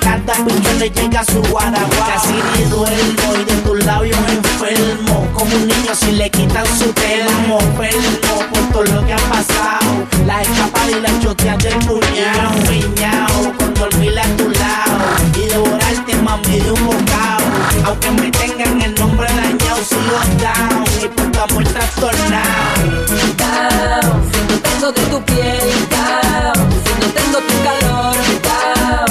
cada piñón le llega su guaraguao. Casi ni duermo y de tus labios enfermo. Como un niño si le quitan su termo. Enfermo por todo lo que ha pasado. La escapada y la chotea del puñado. Piñao con dormir a tu lado. Y devorarte, mami, de un bocado. Aunque me tengan el nombre dañado, sigo down. Y puta muerta tornado. Down, si no tengo de tu piel, down. Si no tengo tu calor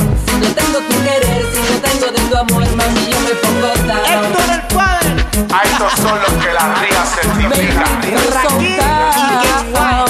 no tengo tu querer, si no tengo de tu amor, mami, yo me pongo down. Héctor el padre. A estos son los que la ría certifica. Raquel y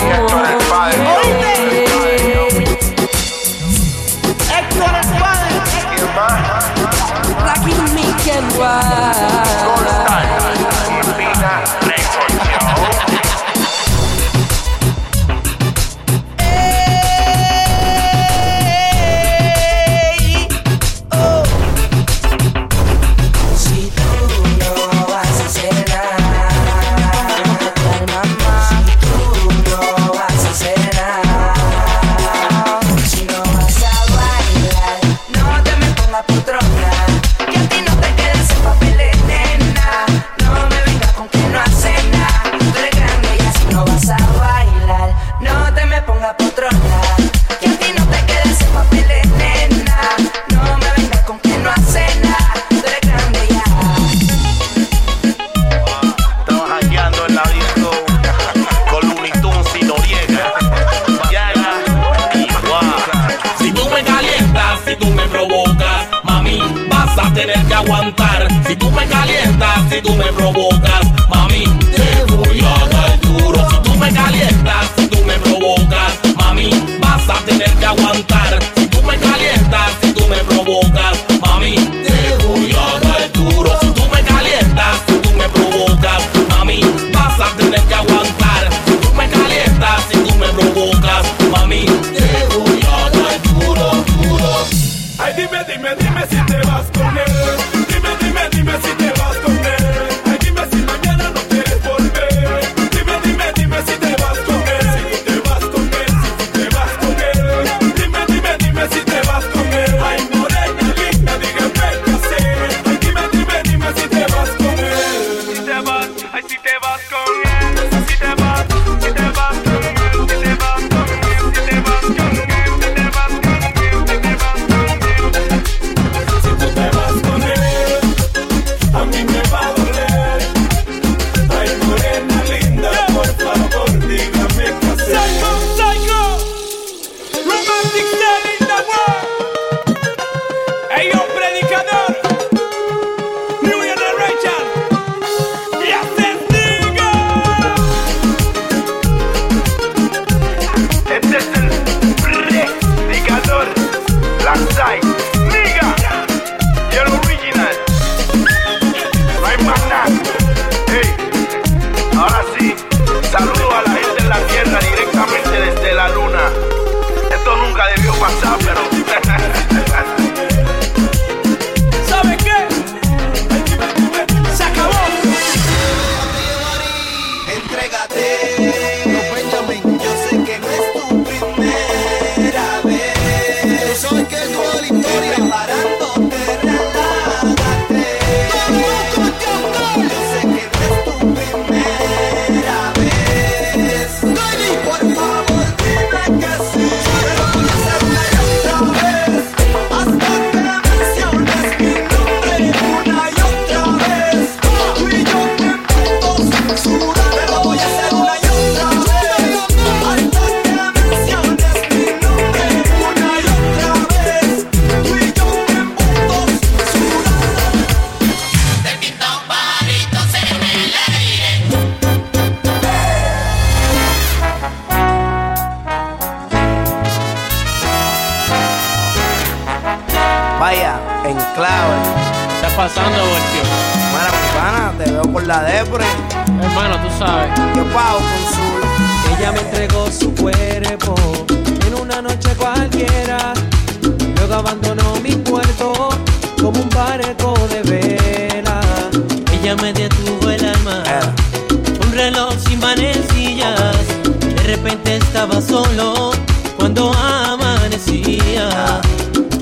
reloj sin manecillas, de repente estaba solo cuando amanecía.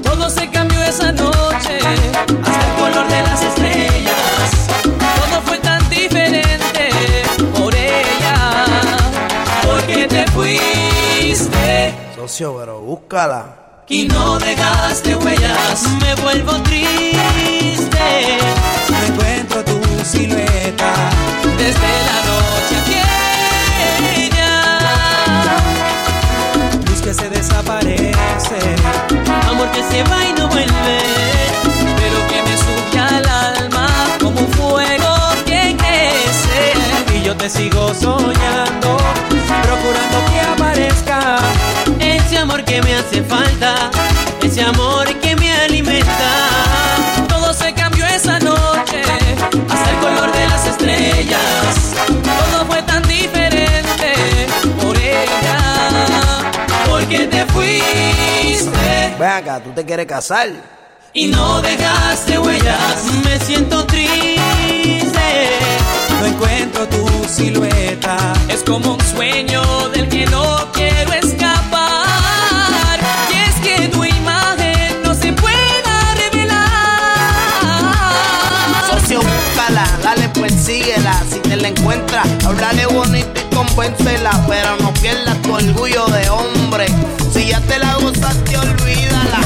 Todo se cambió esa noche, hasta el color de las estrellas. Todo fue tan diferente por ella, porque te fuiste Socio, pero búscala. y no dejaste huellas. Me vuelvo triste. Silueta. Desde la noche aquella. Luz que se desaparece. Amor que se va y no vuelve. Pero que me sube al alma como un fuego que crece. Y yo te sigo soñando. Procurando que aparezca. Ese amor que me hace falta. Ese amor que Todo fue tan diferente por ella. Porque te fuiste. Ven acá, ¿tú te quieres casar? y no dejaste huellas. Me siento triste. No encuentro tu silueta. Es como un sueño del que no quiero escapar. La encuentras, háblale bonito y convéncela. Pero no pierdas tu orgullo de hombre. Si ya te la gozaste, olvídala.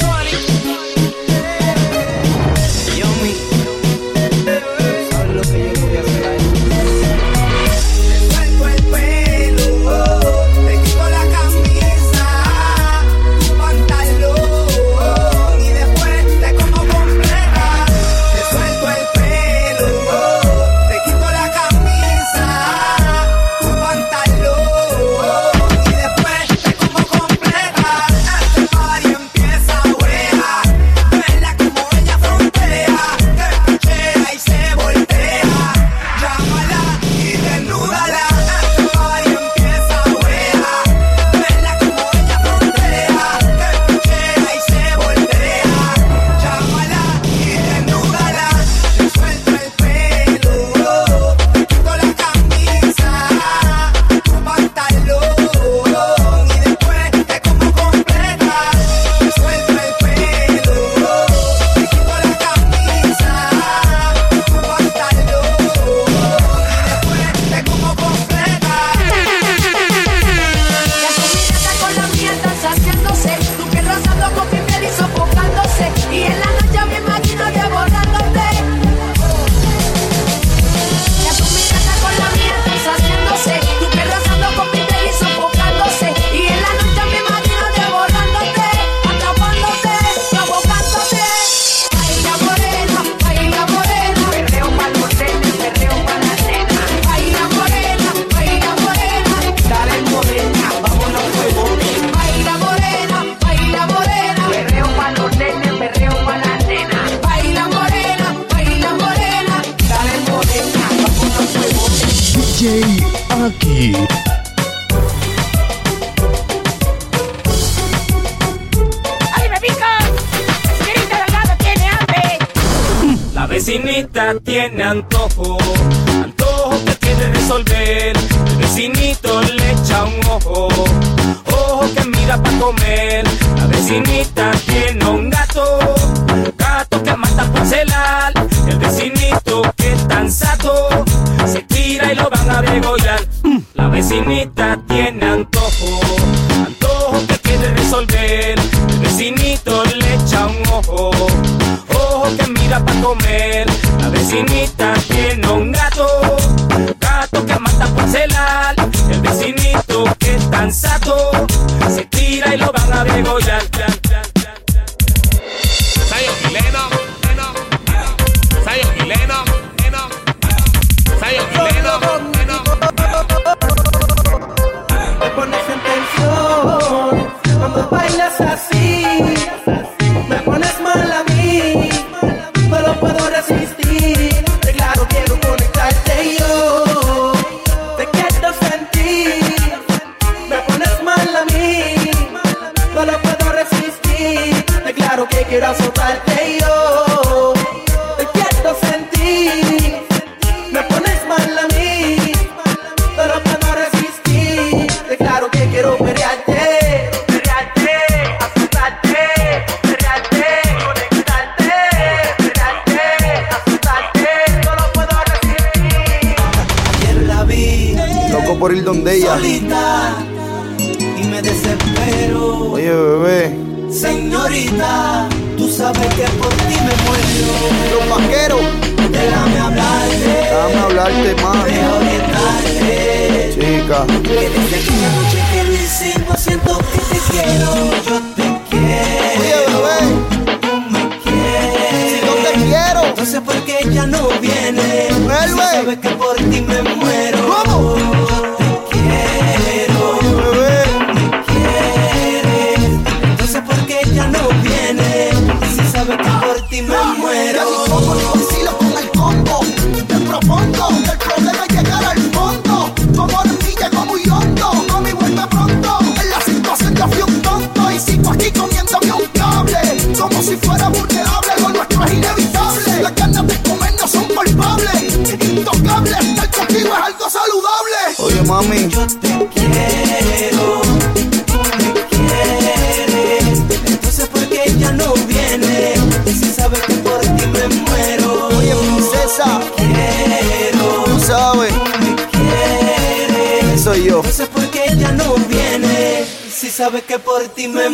Yo DJ aquí. ¡Ay, me pica! ¡Señorita Delgado tiene hambre! La vecinita tiene antojo, antojo que quiere resolver. El vecinito le echa un ojo, ojo que mira para comer. La vecinita tiene un gato, gato que mata por celar. El vecinito lo van a degollar. La vecinita tiene antojo, antojo que quiere resolver. El vecinito le echa un ojo, ojo que mira para comer. La vecinita que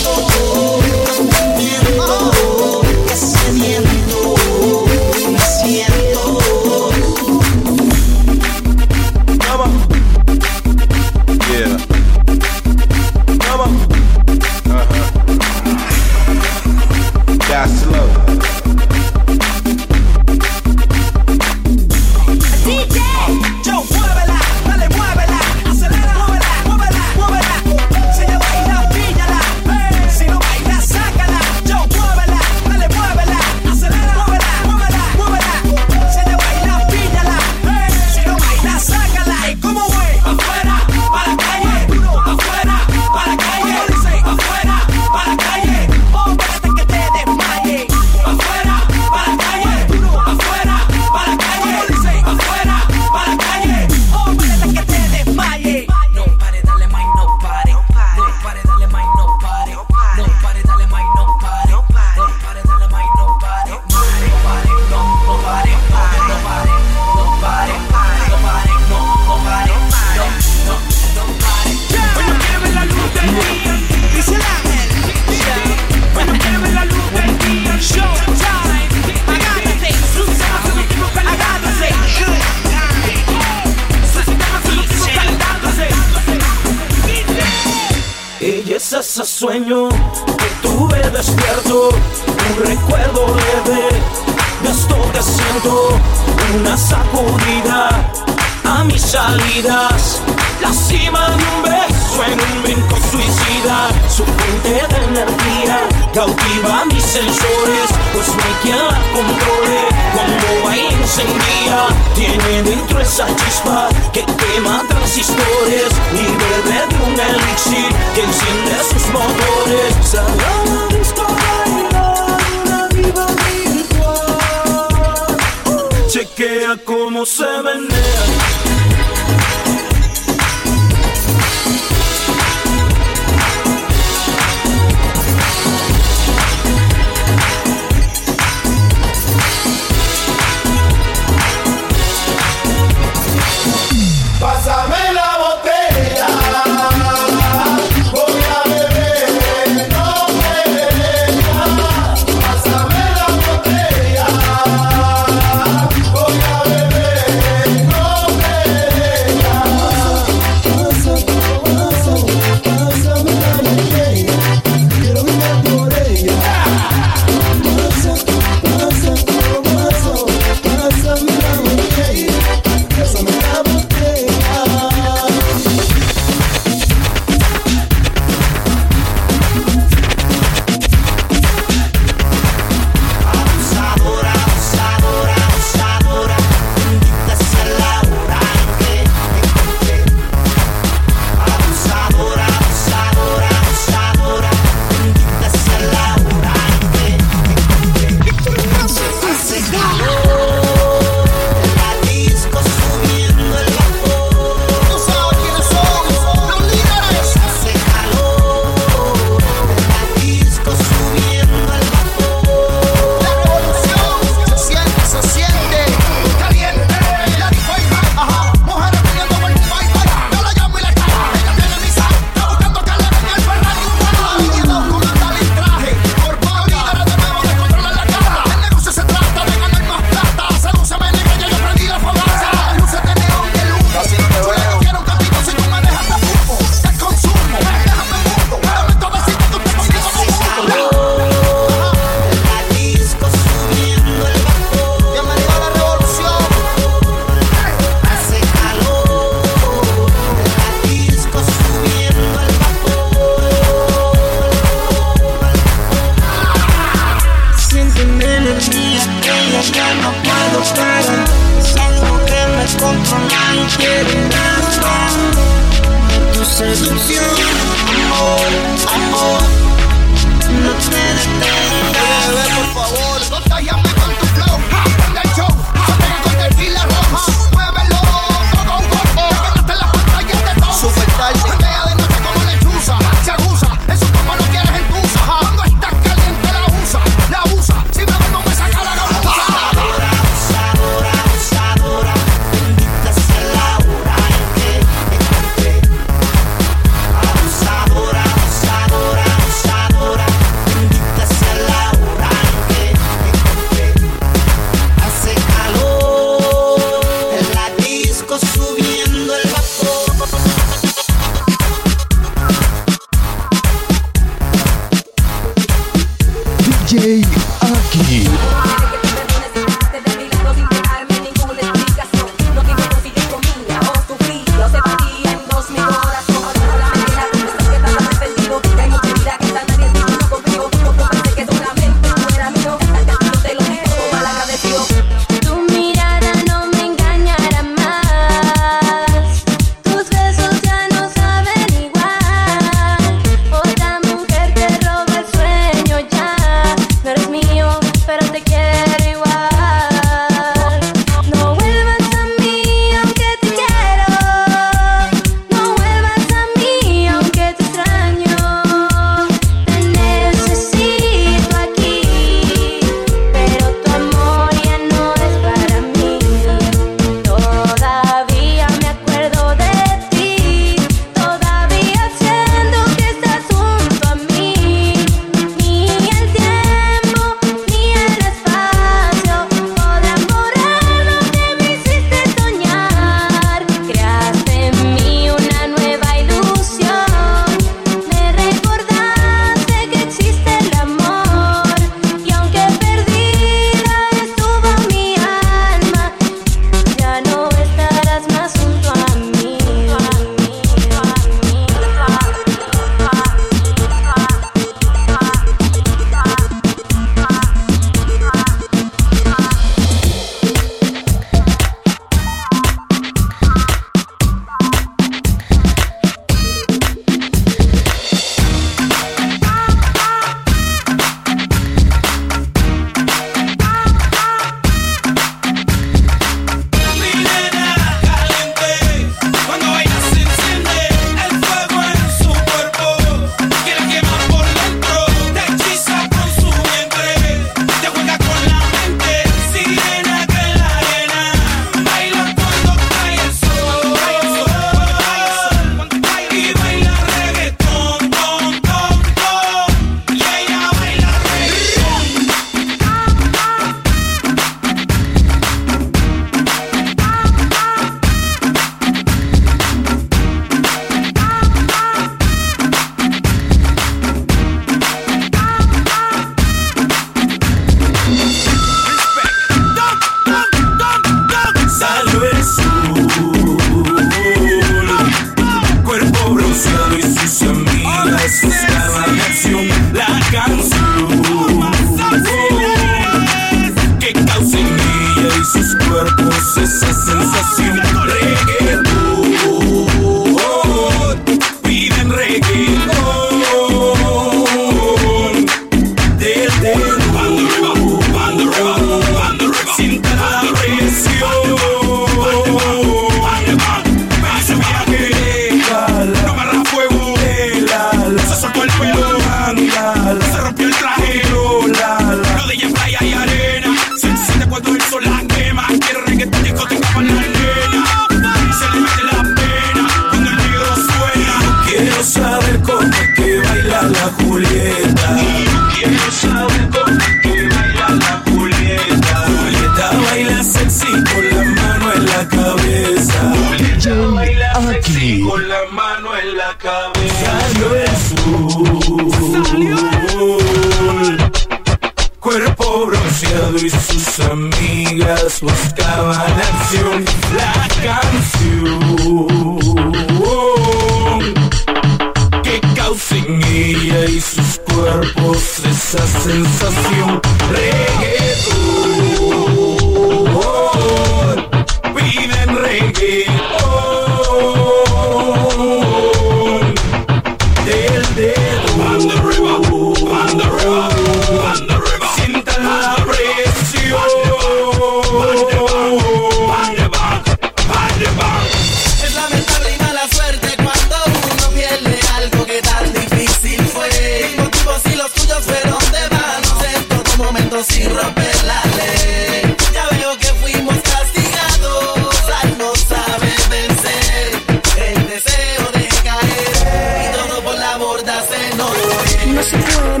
fue. No se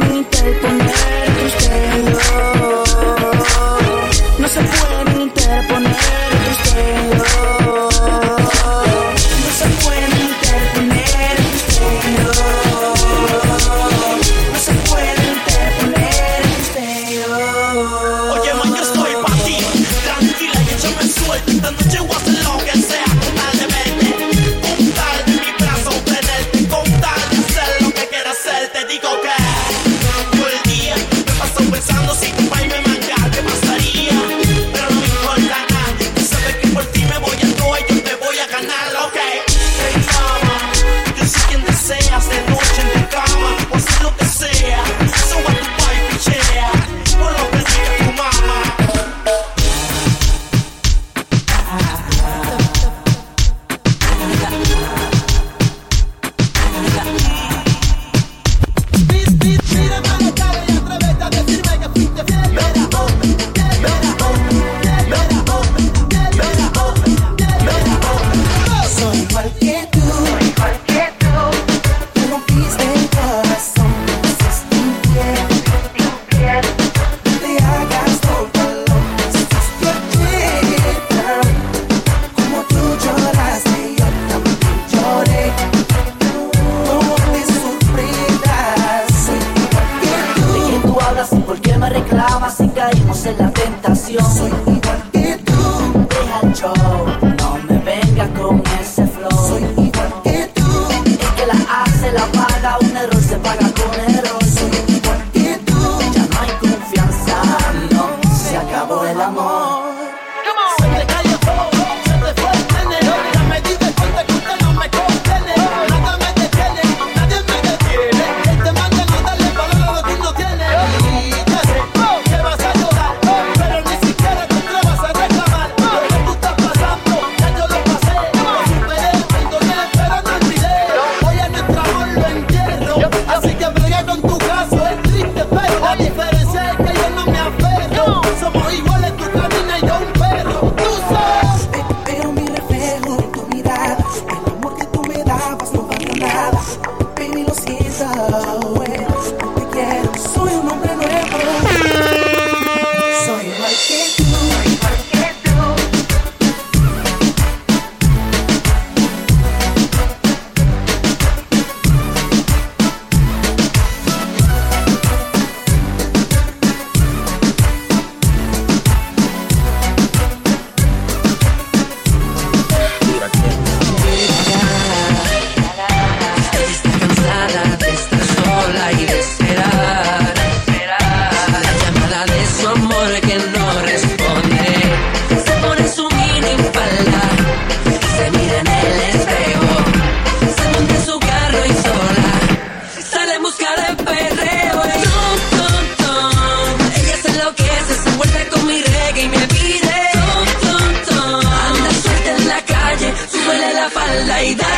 falda y dale.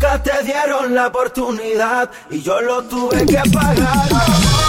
Nunca te dieron la oportunidad y yo lo tuve que pagar.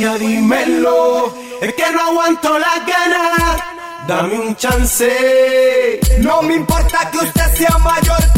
ya dímelo. Es que no aguanto las ganas. Dame un chance. No me importa que usted sea mayor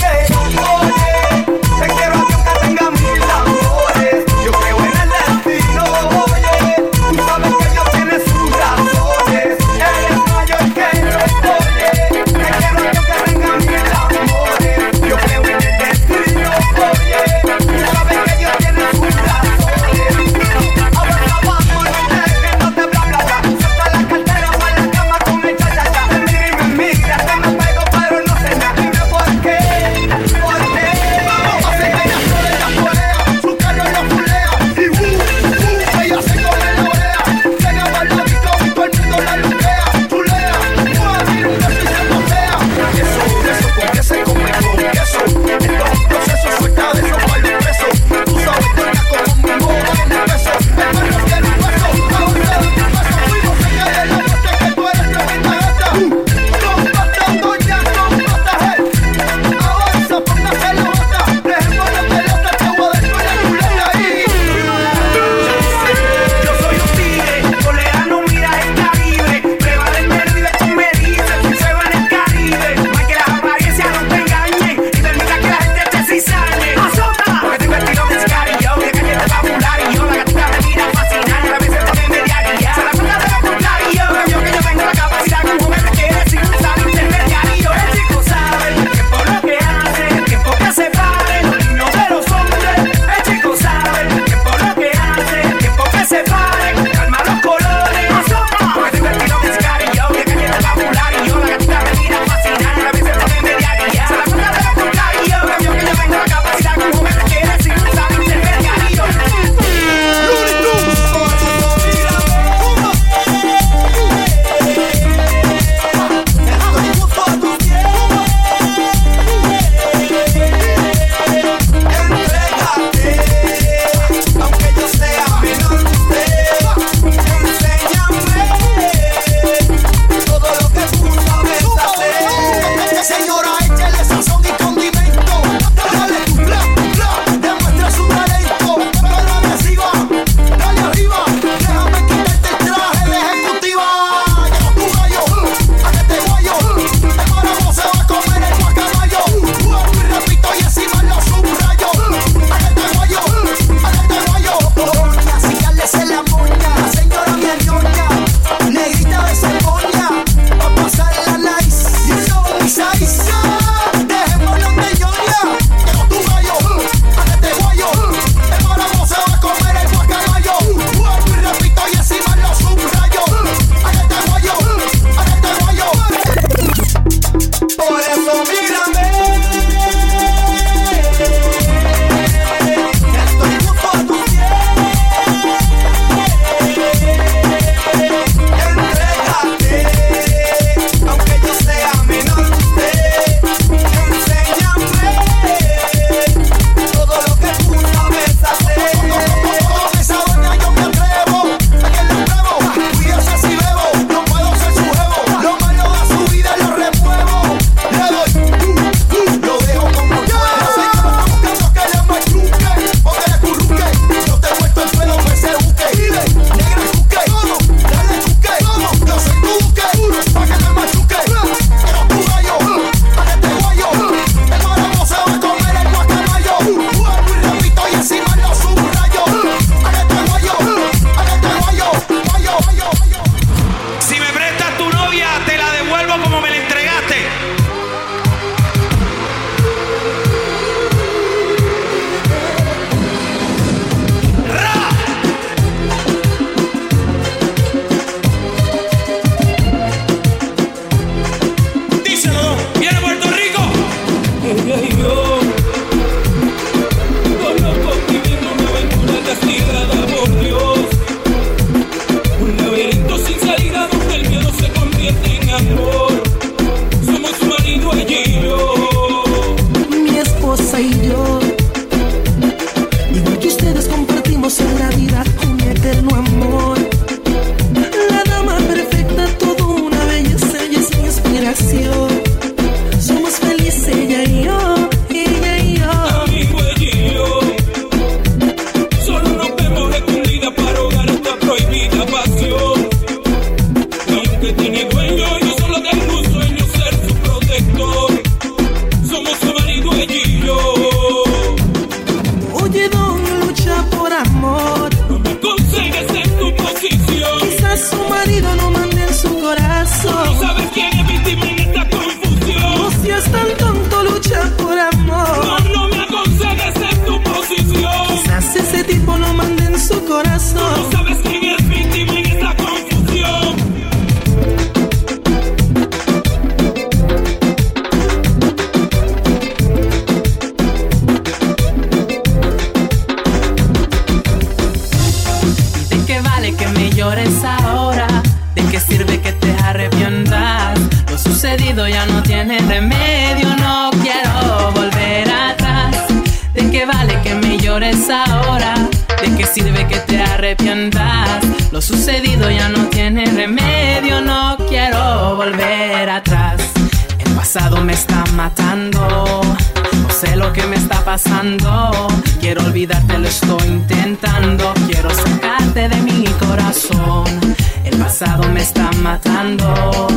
El pasado me está matando.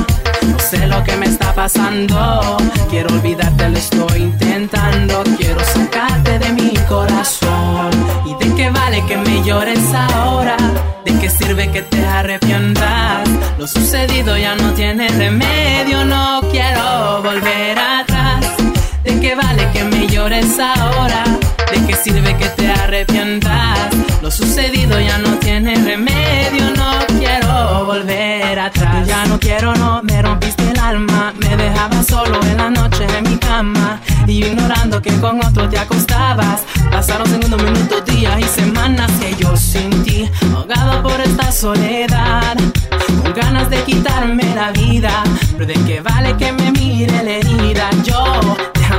No sé lo que me está pasando. Quiero olvidarte, lo estoy intentando. Quiero sacarte de mi corazón. ¿Y de qué vale que me llores ahora? ¿De qué sirve que te arrepientas? Lo sucedido ya no tiene remedio. No quiero volver atrás. ¿De qué vale que me llores ahora? ¿De qué sirve que te arrepientas? Sucedido ya no tiene remedio, no quiero volver atrás. Ya no quiero, no, me rompiste el alma. Me dejabas solo en la noche en mi cama. Y ignorando que con otro te acostabas. Pasaron segundos, minutos, días y semanas que yo sin ti, ahogado por esta soledad. Con ganas de quitarme la vida. Pero de qué vale que me mire la herida. Yo,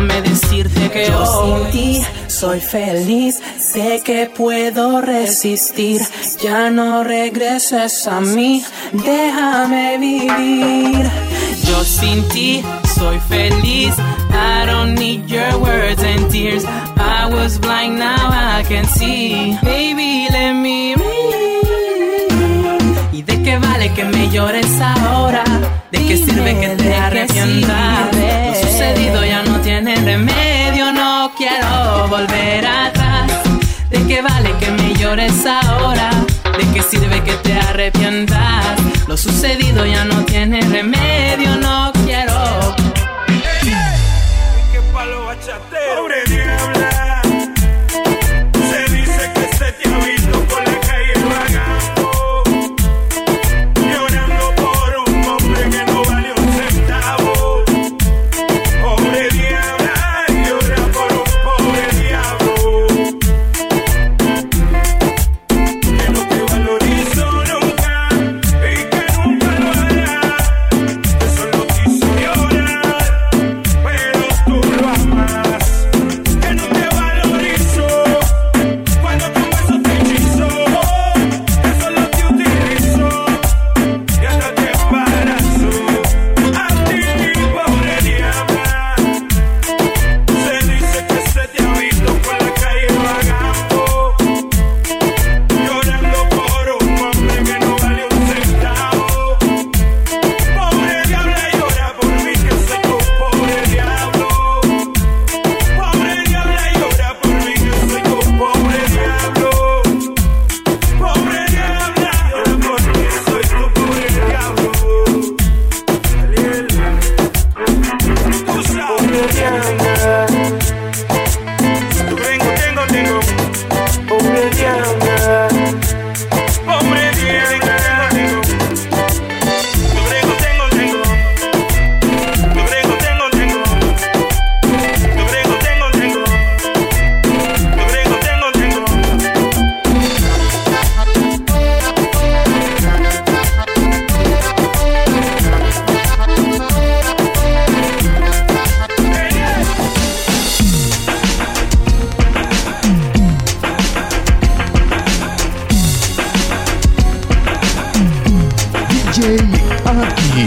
déjame decirte que Yo sin ti soy feliz, sé que puedo resistir. Ya no regreses a mí, déjame vivir. Yo sin ti soy feliz. I don't need your words and tears. I was blind, now I can see. Baby, let me read. ¿Y de qué vale que me llores ahora? ¿De qué sirve que te arrepientas? Lo sucedido ya no tiene remedio, no quiero volver atrás. ¿De qué vale que me llores ahora? ¿De qué sirve que te arrepientas? Lo sucedido ya no tiene remedio, no quiero. Pobre diabla,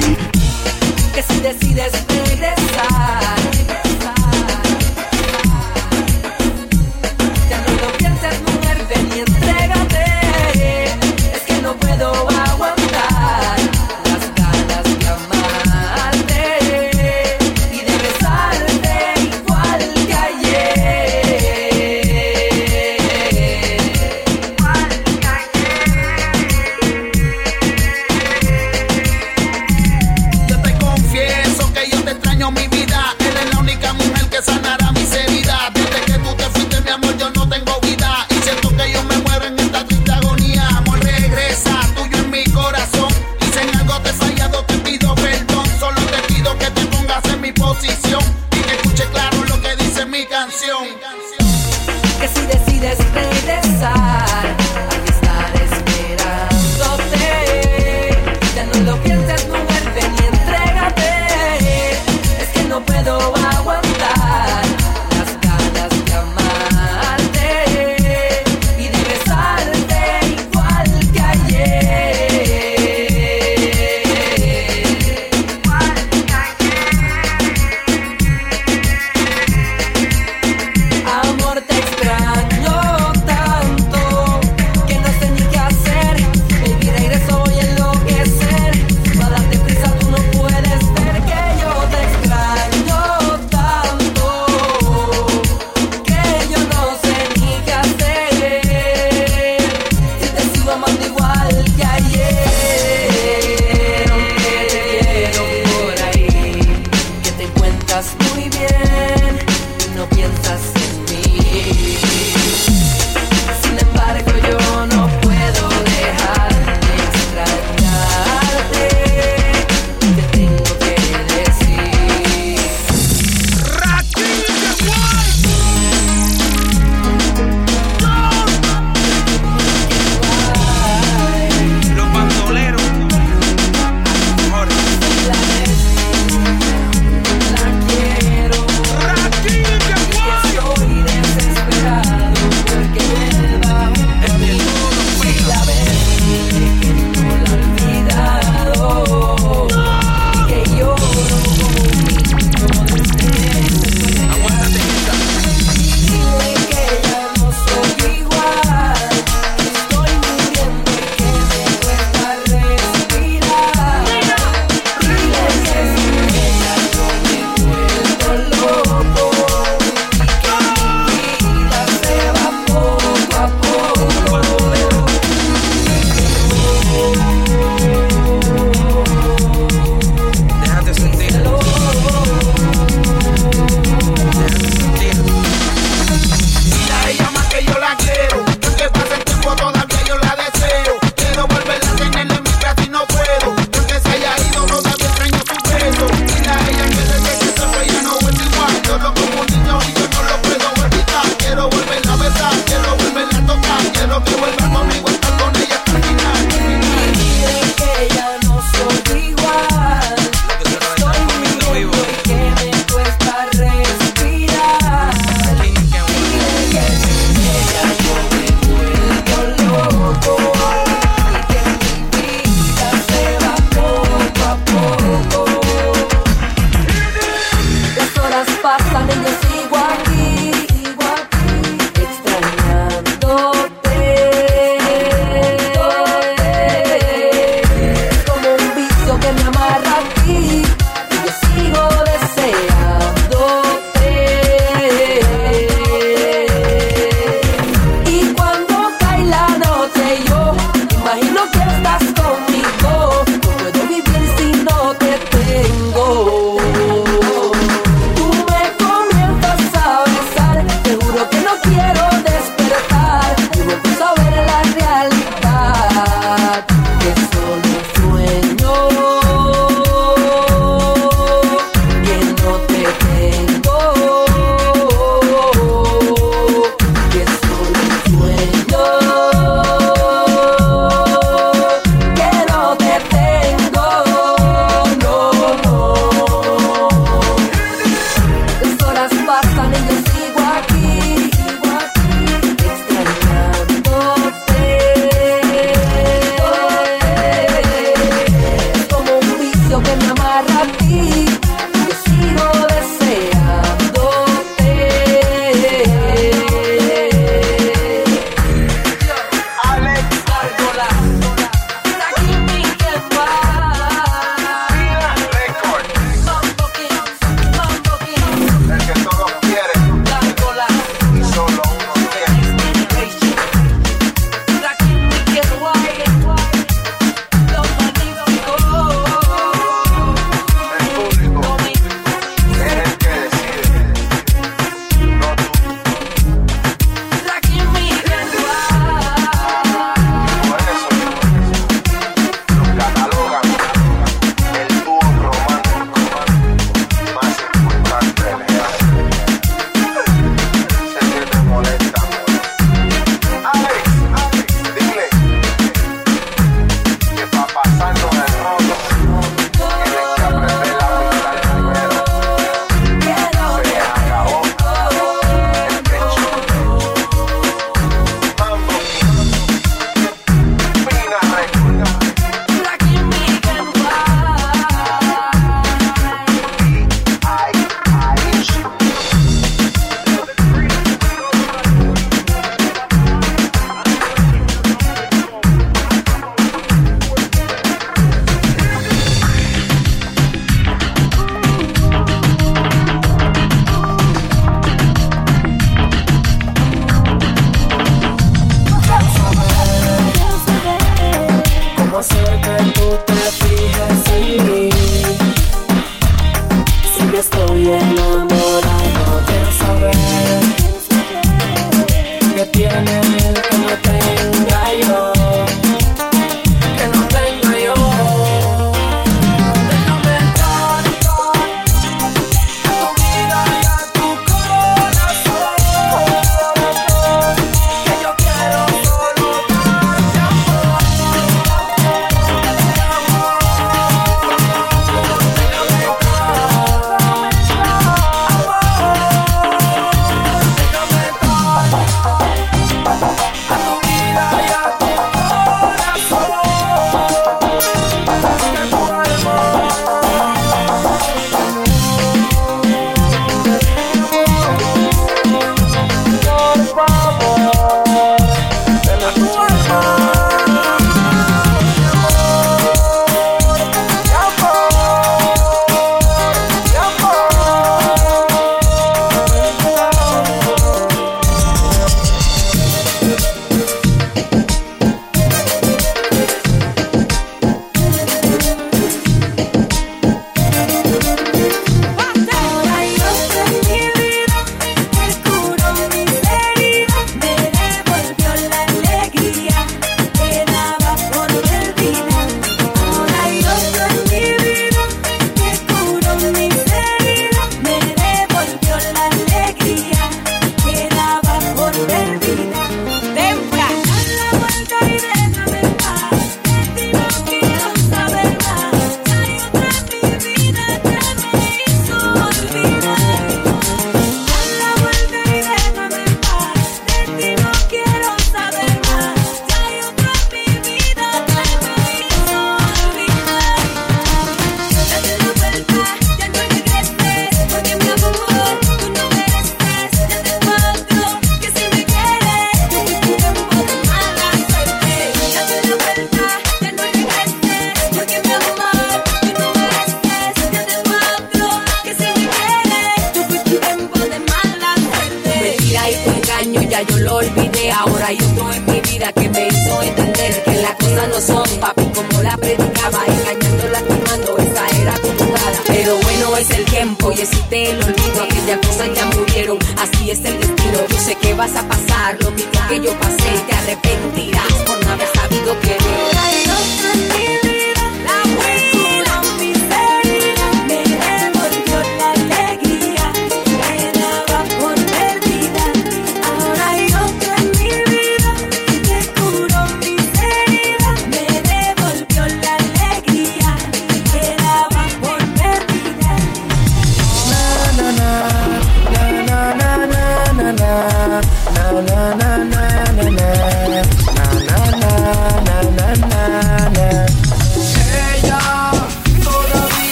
Que si decides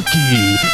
DJ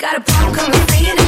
got a problem, come and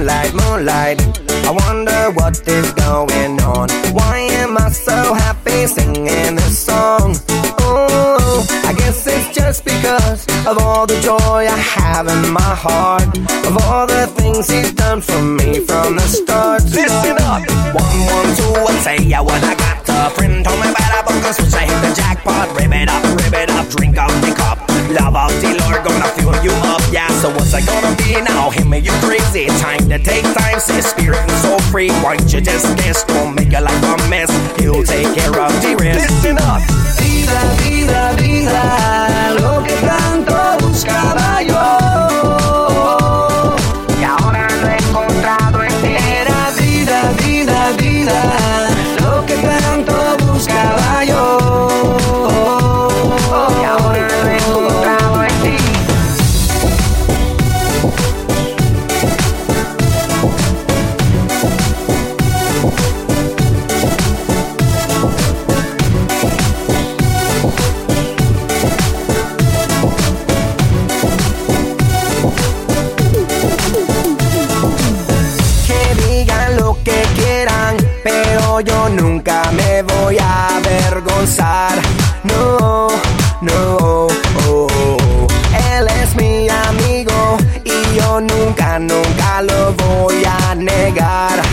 moonlight, moonlight. I wonder what is going on. Why am I so happy singing this song? Oh, I guess it's just because of all the joy I have in my heart. Of all the things he's done for me from the start. Listen up! One, one, two, and say I what I got. A friend told me about a book, switch I hit the jackpot. Rip it up, rip it up, drink out the cup. Love of the Lord, gonna fill you up, yeah. So what's I gonna be now? Him make you crazy. Time to take time, say spirit so free. Why don't you just guess? Don't make your life a mess. He'll take care of the rest. Listen up. Vida, vida, vida, lo que tanto voy a negar.